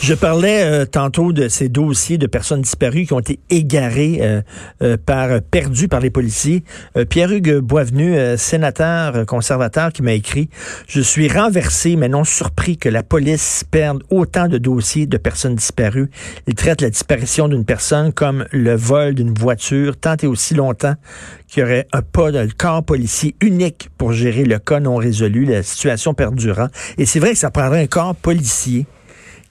Je parlais euh, tantôt de ces dossiers de personnes disparues qui ont été égarées euh, euh, par perdues par les policiers. Pierre-Hugues Boisvenu, sénateur conservateur, qui m'a écrit Je suis renversé mais non surpris que la police perde autant de dossiers de personnes disparues. Il traite la disparition d'une personne comme le vol d'une voiture tant et aussi longtemps qu'il y aurait un pas de corps policier unique pour gérer le cas non résolu, la situation perdurant. Et c'est vrai que ça prendrait un corps policier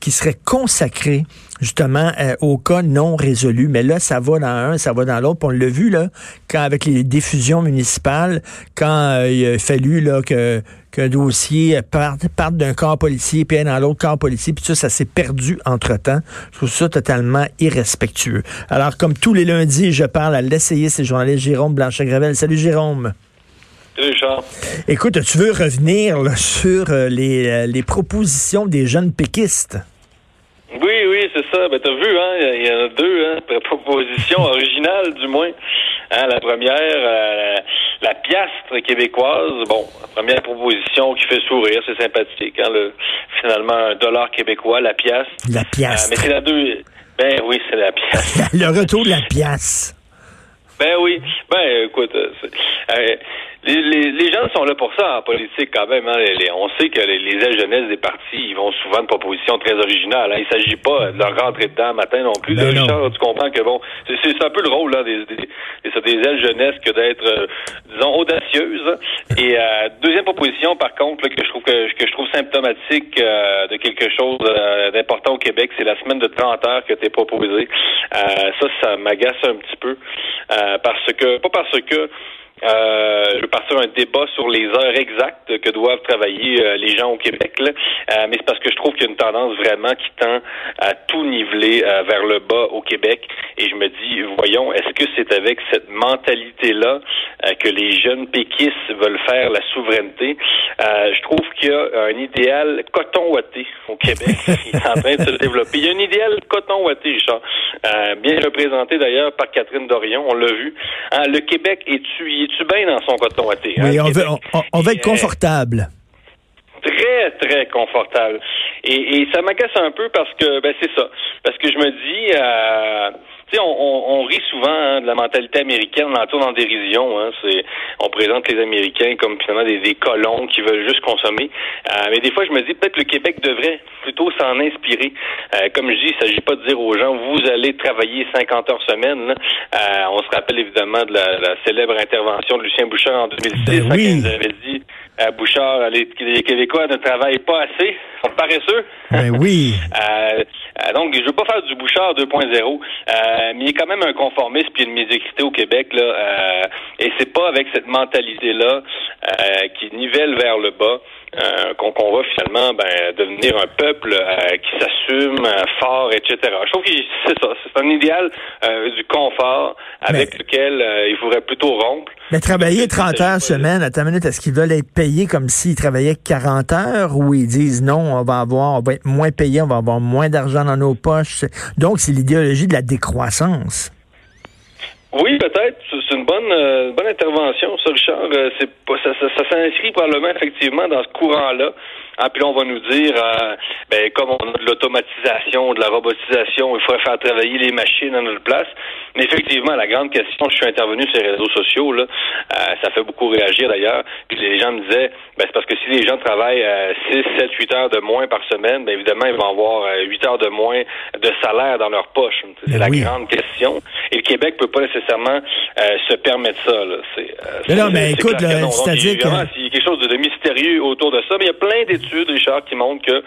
qui serait consacré justement euh, au cas non résolu. Mais là, ça va dans un, ça va dans l'autre. On l'a vu là, quand avec les diffusions municipales, quand euh, il a fallu là que qu'un dossier parte, parte d'un corps policier puis dans l'autre corps policier, puis ça, ça s'est perdu entre-temps. Je trouve ça totalement irrespectueux. Alors, comme tous les lundis, je parle à l'essayiste et journaliste Jérôme Blanchet-Gravel. Salut Jérôme. Salut Charles. Écoute, tu veux revenir sur euh, les, les propositions des jeunes péquistes? Oui, oui, c'est ça. Ben, t'as vu, hein, il y en a deux, hein, propositions originales, du moins. Hein, la première, euh, la piastre québécoise. Bon, la première proposition qui fait sourire, c'est sympathique. Hein, le, finalement, un dollar québécois, la piastre. La piastre. Euh, mais c'est la deux. Ben oui, c'est la piastre. le retour de la piastre. Ben oui. Ben écoute, euh, les, les, gens sont là pour ça en politique quand même. Hein. on sait que les, les ailes jeunesse des partis, ils vont souvent de propositions très originales. Hein. Il s'agit pas de leur rentrer dedans matin non plus. Ben tu comprends que bon, c'est un peu le rôle là, des, des, des ailes jeunesse que d'être, euh, disons, audacieuse. Et euh, deuxième proposition, par contre, que je trouve que, que je trouve symptomatique euh, de quelque chose d'important au Québec, c'est la semaine de 30 heures que tu es proposée. ça, ça m'agace un petit peu. parce que, pas parce que euh, je veux partir un débat sur les heures exactes que doivent travailler euh, les gens au Québec, là. Euh, mais c'est parce que je trouve qu'il y a une tendance vraiment qui tend à tout niveler vers le bas au Québec. Et je me dis, voyons, est-ce que c'est avec cette mentalité-là que les jeunes péquistes veulent faire la souveraineté? je trouve qu'il y a un idéal coton ouaté au Québec qui est en train de se développer. Il y a un idéal coton ouaté, Richard, bien représenté d'ailleurs par Catherine Dorion, on l'a vu. le Québec est tué es-tu bien dans son coton à thé? Oui, on, veut, on, veut être confortable. Très, très confortable. Et, et ça m'agace un peu parce que, ben, c'est ça. Parce que je me dis, euh, tu sais, on, on, rit souvent hein, de la mentalité américaine, on l'entoure en dérision. Hein, c'est, on présente les Américains comme finalement des, des colons qui veulent juste consommer. Euh, mais des fois, je me dis peut-être le Québec devrait plutôt s'en inspirer. Euh, comme je dis, il s'agit pas de dire aux gens vous allez travailler 50 heures semaine. Euh, on se rappelle évidemment de la, célèbre intervention de Lucien Bouchard en 2006 ben oui. quand il avait dit à Bouchard, les, les, Québécois ne travaillent pas assez, sont paresseux. Ben oui. donc, je veux pas faire du Bouchard 2.0. Euh, mais il a quand même un conformisme puis une médiocrité au Québec là, euh, et c'est pas avec cette mentalité là euh, qui nivelle vers le bas euh, qu'on va finalement ben, devenir un peuple euh, qui s'assume euh, fort, etc. Je trouve que c'est ça, c'est un idéal du confort avec lequel il faudrait plutôt rompre. Mais travailler 30 heures semaine, à ta minute, est-ce qu'ils veulent être payés comme s'ils travaillaient 40 heures ou ils disent non, on va avoir, on va être moins payé, on va avoir moins d'argent dans nos poches? Donc, c'est l'idéologie de la décroissance. Oui, peut-être. C'est une bonne, euh, bonne intervention, ça, Richard. Euh, c'est pas, ça, ça, ça s'inscrit probablement effectivement dans ce courant-là. Ah, puis là, on va nous dire, euh, ben, comme on a de l'automatisation, de la robotisation, il faudrait faire travailler les machines à notre place. Mais effectivement, la grande question, je suis intervenu sur les réseaux sociaux, là, euh, ça fait beaucoup réagir d'ailleurs. Puis les gens me disaient, ben, c'est parce que si les gens travaillent euh, 6, 7, 8 heures de moins par semaine, ben, évidemment, ils vont avoir 8 euh, heures de moins de salaire dans leur poche. C'est ben la grande question. Et le Québec peut pas nécessairement euh, se permettre ça. Là. C'est, mais non, mais écoute, c'est-à-dire que... Il y a quelque chose de mystérieux autour de ça, mais il y a plein d'études Richard, qui montrent que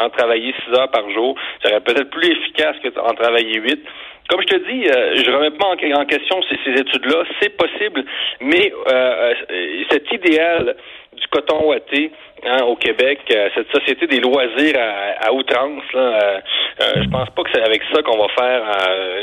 en travailler six heures par jour, ça serait peut-être plus efficace qu'en travailler huit. Comme je te dis, euh, je remets pas en, question ces, études-là. C'est possible, mais euh, euh, cet idéal du coton ouaté hein, au Québec, cette société des loisirs à, outrance, là, je pense pas que c'est avec ça qu'on va faire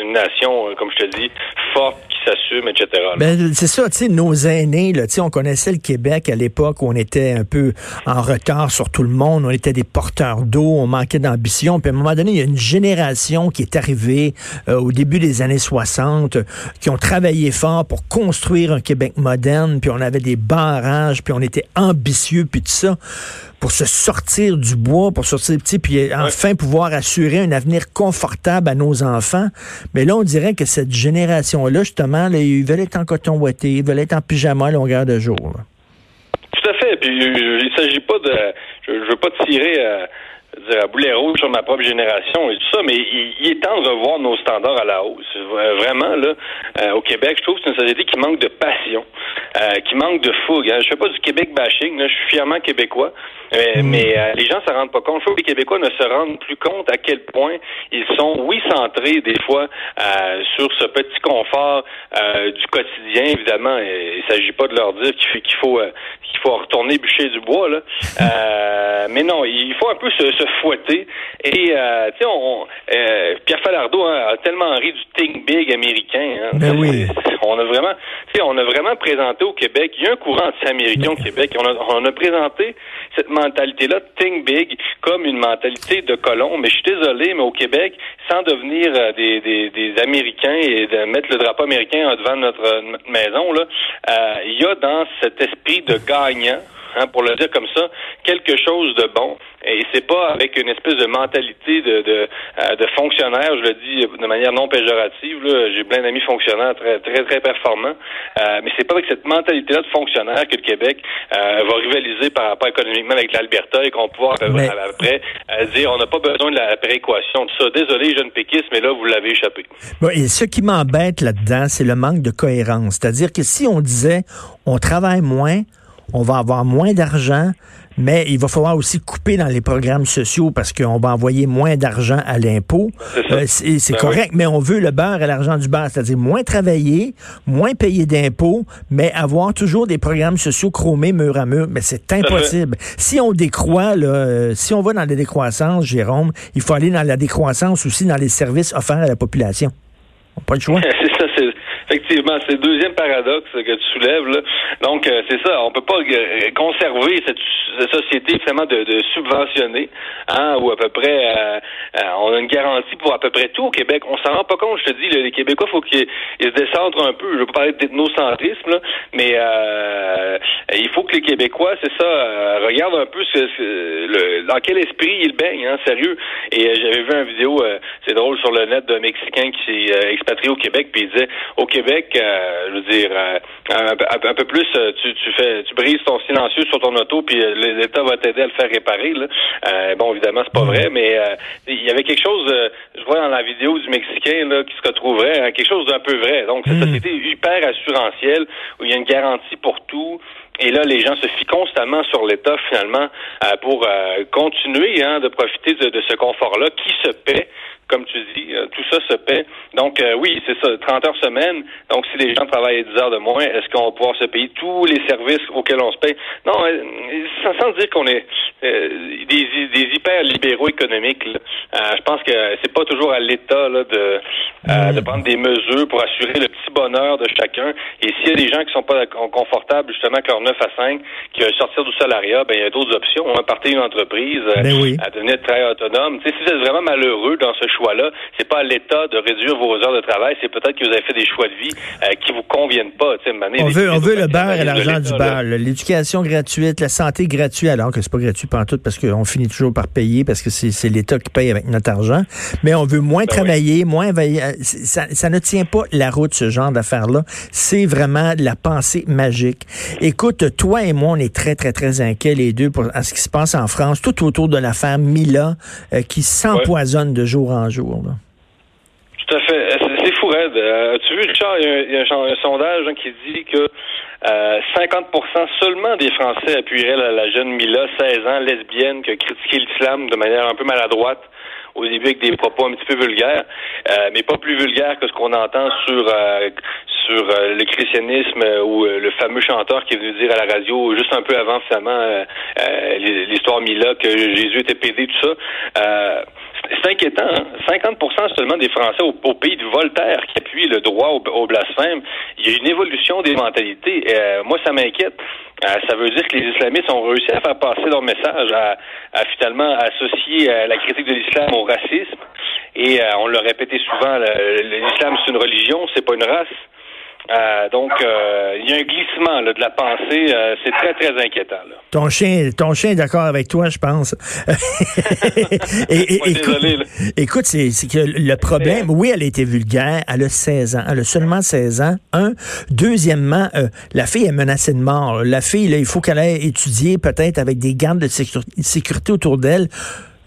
une nation, comme je te dis, forte, s'assume, etc. Ben, c'est ça, tu sais, nos aînés, là, on connaissait le Québec à l'époque où on était un peu en retard sur tout le monde, on était des porteurs d'eau, on manquait d'ambition, puis à un moment donné, il y a une génération qui est arrivée euh, au début des années 60, qui ont travaillé fort pour construire un Québec moderne, puis on avait des barrages, puis on était ambitieux, puis tout ça pour se sortir du bois, pour sortir petit, puis enfin pouvoir assurer un avenir confortable à nos enfants. Mais là, on dirait que cette génération-là, justement, ils veulent être en coton ouaté, ils veulent être en pyjama à longueur de jour. Tout à fait. Puis il s'agit pas de, je, veux pas tirer. Euh, dire, à boulet rouge sur ma propre génération et tout ça, mais il, est temps de revoir nos standards à la hausse. Vraiment, là, euh, au Québec, je trouve que c'est une société qui manque de passion, euh, qui manque de fougue. Hein. Je fais pas du Québec bashing, là, je suis fièrement québécois, euh, mm. mais les gens se rendent pas compte. Je trouve que les Québécois ne se rendent plus compte à quel point ils sont, oui, centrés des fois sur ce petit confort du quotidien. Évidemment, il s'agit pas de leur dire qu'il faut qu'il faut retourner bûcher du bois, là. mais non, il faut un peu se fouetter. Et, euh, tu sais, on, euh, Pierre Falardeau hein, a tellement ri du think big américain. Hein. Ben oui. On a vraiment, tu sais, on a vraiment présenté au Québec, il y a un courant anti-américain au Québec. On a, on a présenté cette mentalité-là, think big, comme une mentalité de colon. Mais je suis désolé, mais au Québec, sans devenir euh, des, des, des Américains et de mettre le drapeau américain devant notre, notre maison, là, il y a dans cet esprit de gagnant Hein, pour le dire comme ça, quelque chose de bon. Et c'est pas avec une espèce de mentalité de, de, euh, de fonctionnaire, je le dis de manière non péjorative. J'ai plein d'amis fonctionnaires très, très, très performants. Euh, mais c'est pas avec cette mentalité-là de fonctionnaire que le Québec euh, va rivaliser par rapport économiquement avec l'Alberta et qu'on va pouvoir après dire on n'a pas besoin de la prééquation, tout ça. Désolé, jeune péquiste, mais là, vous l'avez échappé. Bon, et ce qui m'embête là-dedans, c'est le manque de cohérence. C'est-à-dire que si on disait on travaille moins, on va avoir moins d'argent, mais il va falloir aussi couper dans les programmes sociaux parce qu'on va envoyer moins d'argent à l'impôt. C'est euh, ben correct, mais on veut le beurre et l'argent du beurre, c'est-à-dire moins travailler, moins payer d'impôts, mais avoir toujours des programmes sociaux chromés mur à mur. Mais c'est impossible. Si on décroît, là, euh, si on va dans la décroissance, Jérôme, il faut aller dans la décroissance aussi dans les services offerts à la population. On n'a pas le choix. c'est ça, c'est Effectivement, c'est le deuxième paradoxe que tu soulèves. Là. Donc, euh, c'est ça, on peut pas euh, conserver cette, société vraiment de, de subventionner, hein, où à peu près euh, on a une garantie pour à peu près tout au Québec. On s'en rend pas compte, je te dis, les Québécois, faut qu'ils se descendent un peu. Je veux pas parler d'ethnocentrisme, là, mais il faut que les Québécois, c'est ça, regardent un peu ce, le, dans quel esprit ils baignent, hein, sérieux. Et j'avais vu une vidéo, c'est drôle, sur le net d'un Mexicain qui s'est expatrié au Québec, puis il disait, au Québec, euh, je veux dire, euh, un, peu plus, euh, tu, tu fais, tu brises ton silencieux sur ton auto, puis l'État va t'aider à le faire réparer. Là. bon, évidemment, c'est pas vrai, mais il y avait quelque chose, je vois dans la vidéo du Mexicain là, qui se retrouverait, hein, quelque chose d'un peu vrai. Donc, cette hmm. société hyper assurantielle où il y a une garantie pour tout. Et là, les gens se fient constamment sur l'État, finalement, pour continuer hein, de profiter de, de ce confort-là qui se paie comme tu dis, euh, tout ça se paie. Donc, euh, oui, c'est ça, 30 heures semaine. Donc, si les gens travaillent 10 heures de moins, est-ce qu'on va pouvoir se payer tous les services auxquels on se paye? Non, euh, sans, dire qu'on est des, des hyper libéraux économiques. je pense que c'est pas toujours à l'État de, de prendre des mesures pour assurer le petit bonheur de chacun. Et s'il y a des gens qui sont pas confortables, justement, avec leur 9 à 5, qui veulent sortir du salariat, ben il y a d'autres options. Hein, partir une entreprise, ben à devenir très autonome. Tu sais, si vous êtes vraiment malheureux dans ce choix-là. C'est pas à l'État de réduire vos heures de travail. C'est peut-être que vous avez fait des choix de vie euh, qui vous conviennent pas. on veut, on veut le beurre et l'argent du beurre. L'éducation gratuite, la santé gratuite, alors que c'est pas gratuit tout parce qu'on finit toujours par payer parce que c'est l'État qui paye avec notre argent. Mais on veut moins ben travailler, moins euh, ça, ça ne tient pas la route, ce genre d'affaires-là. C'est vraiment la pensée magique. Écoute, toi et moi, on est très, très, très inquiets, les deux, pour ce qui se passe en France, tout autour de l'affaire Mila, euh, qui s'empoisonne de jour en jour. Tout à fait. C'est fou, Red. Euh, tu vu, Richard, il y a, un, sondage hein, qui dit que 50 euh, seulement des Français appuieraient la, jeune Mila, 16 ans, lesbienne, qui a critiqué l'islam de manière un peu maladroite au début avec des propos un petit peu vulgaires, euh, mais pas plus vulgaires que ce qu'on entend sur sur le christianisme ou le fameux chanteur qui est venu dire à la radio juste un peu avant finalement l'histoire Mila que Jésus était pédé tout ça c'est inquiétant. Hein? 50% seulement des Français au, pays de Voltaire qui appuient le droit au, blasphème. Il y a une évolution des mentalités. Euh, moi, ça m'inquiète. Euh, ça veut dire que les islamistes ont réussi à faire passer leur message, à, finalement associer euh, la critique de l'islam au racisme. Et on l'a répété souvent, l'islam c'est une religion, c'est pas une race. Euh, donc, euh, il y a un glissement là, de la pensée. Euh, c'est très, très inquiétant. Là. Ton chien, ton chien est d'accord avec toi, je pense. et, et, écoute, écoute c'est, que le problème, oui, elle a été vulgaire. Elle a 16 ans. Elle a seulement 16 ans. Un. Deuxièmement, la fille est menacée de mort. La fille, là, il faut qu'elle ait étudié peut-être avec des gardes de sécurité autour d'elle.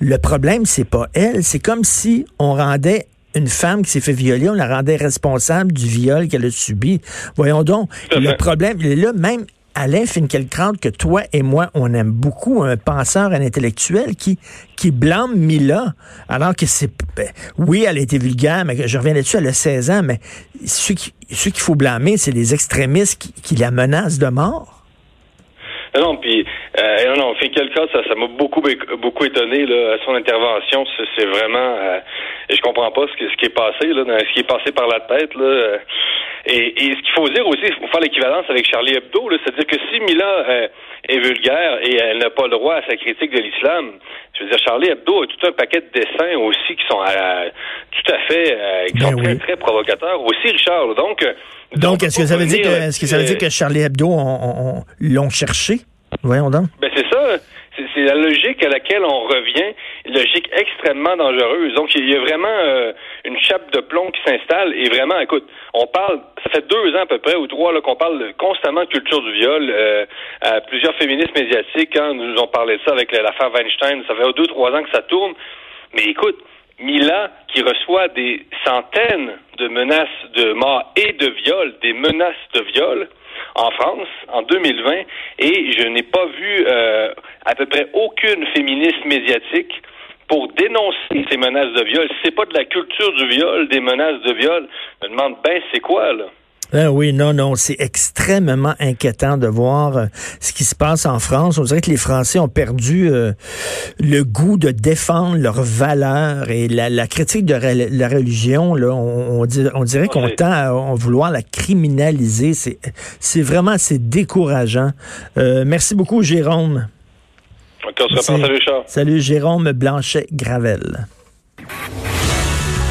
Le problème, c'est pas elle. C'est comme si on rendait une femme qui s'est fait violer, on la rendait responsable du viol qu'elle a subi. Voyons donc, le problème, là, même Alain Finkielkraut, que toi et moi, on aime beaucoup, un penseur, un intellectuel qui, qui blâme Mila, alors que c'est... Ben, oui, elle a été vulgaire, mais je reviens là-dessus, elle a 16 ans, mais ceux qu'il faut blâmer, c'est les extrémistes qui, qui la menacent de mort. Non, puis euh, non, non, Finkielkraut, ça, ça m'a beaucoup beaucoup étonné là, à son intervention. C'est vraiment, euh, je comprends pas ce, ce qui est passé là, ce qui est passé par la tête là. Euh, et, et ce qu'il faut dire aussi, il faut faire l'équivalence avec Charlie Hebdo, c'est-à-dire que si Mila euh, est vulgaire et elle n'a pas le droit à sa critique de l'islam, je veux dire, Charlie Hebdo a tout un paquet de dessins aussi qui sont tout à fait, qui ben sont très, très provocateurs aussi, Richard. Donc, donc, est-ce que ça veut dire que, est-ce que ça veut dire que Charlie Hebdo l'ont cherché? Voyons donc. Ben c'est. C'est la logique à laquelle on revient, une logique extrêmement dangereuse. Donc, il y a vraiment euh, une chape de plomb qui s'installe. Et vraiment, écoute, on parle, ça fait deux ans à peu près, ou trois, qu'on parle constamment de culture du viol. Euh, plusieurs féministes médiatiques, hein, nous ont parlé de ça avec l'affaire Weinstein. Ça fait deux, trois ans que ça tourne. Mais écoute, Mila, qui reçoit des centaines de menaces de mort et de viol, des menaces de viol en France en 2020, et je n'ai pas vu euh, à peu près aucune féministe médiatique pour dénoncer ces menaces de viol. C'est pas de la culture du viol, des menaces de viol, je me demande ben c'est quoi là? Ah oui, non, non, c'est extrêmement inquiétant de voir euh, ce qui se passe en France. On dirait que les Français ont perdu euh, le goût de défendre leurs valeurs et la, critique de la religion. Là, on, on, dirait qu'on tend à, vouloir la criminaliser. C'est, vraiment c'est décourageant. Euh, merci beaucoup, Jérôme. salut, Salut, Jérôme Blanchet-Gravel.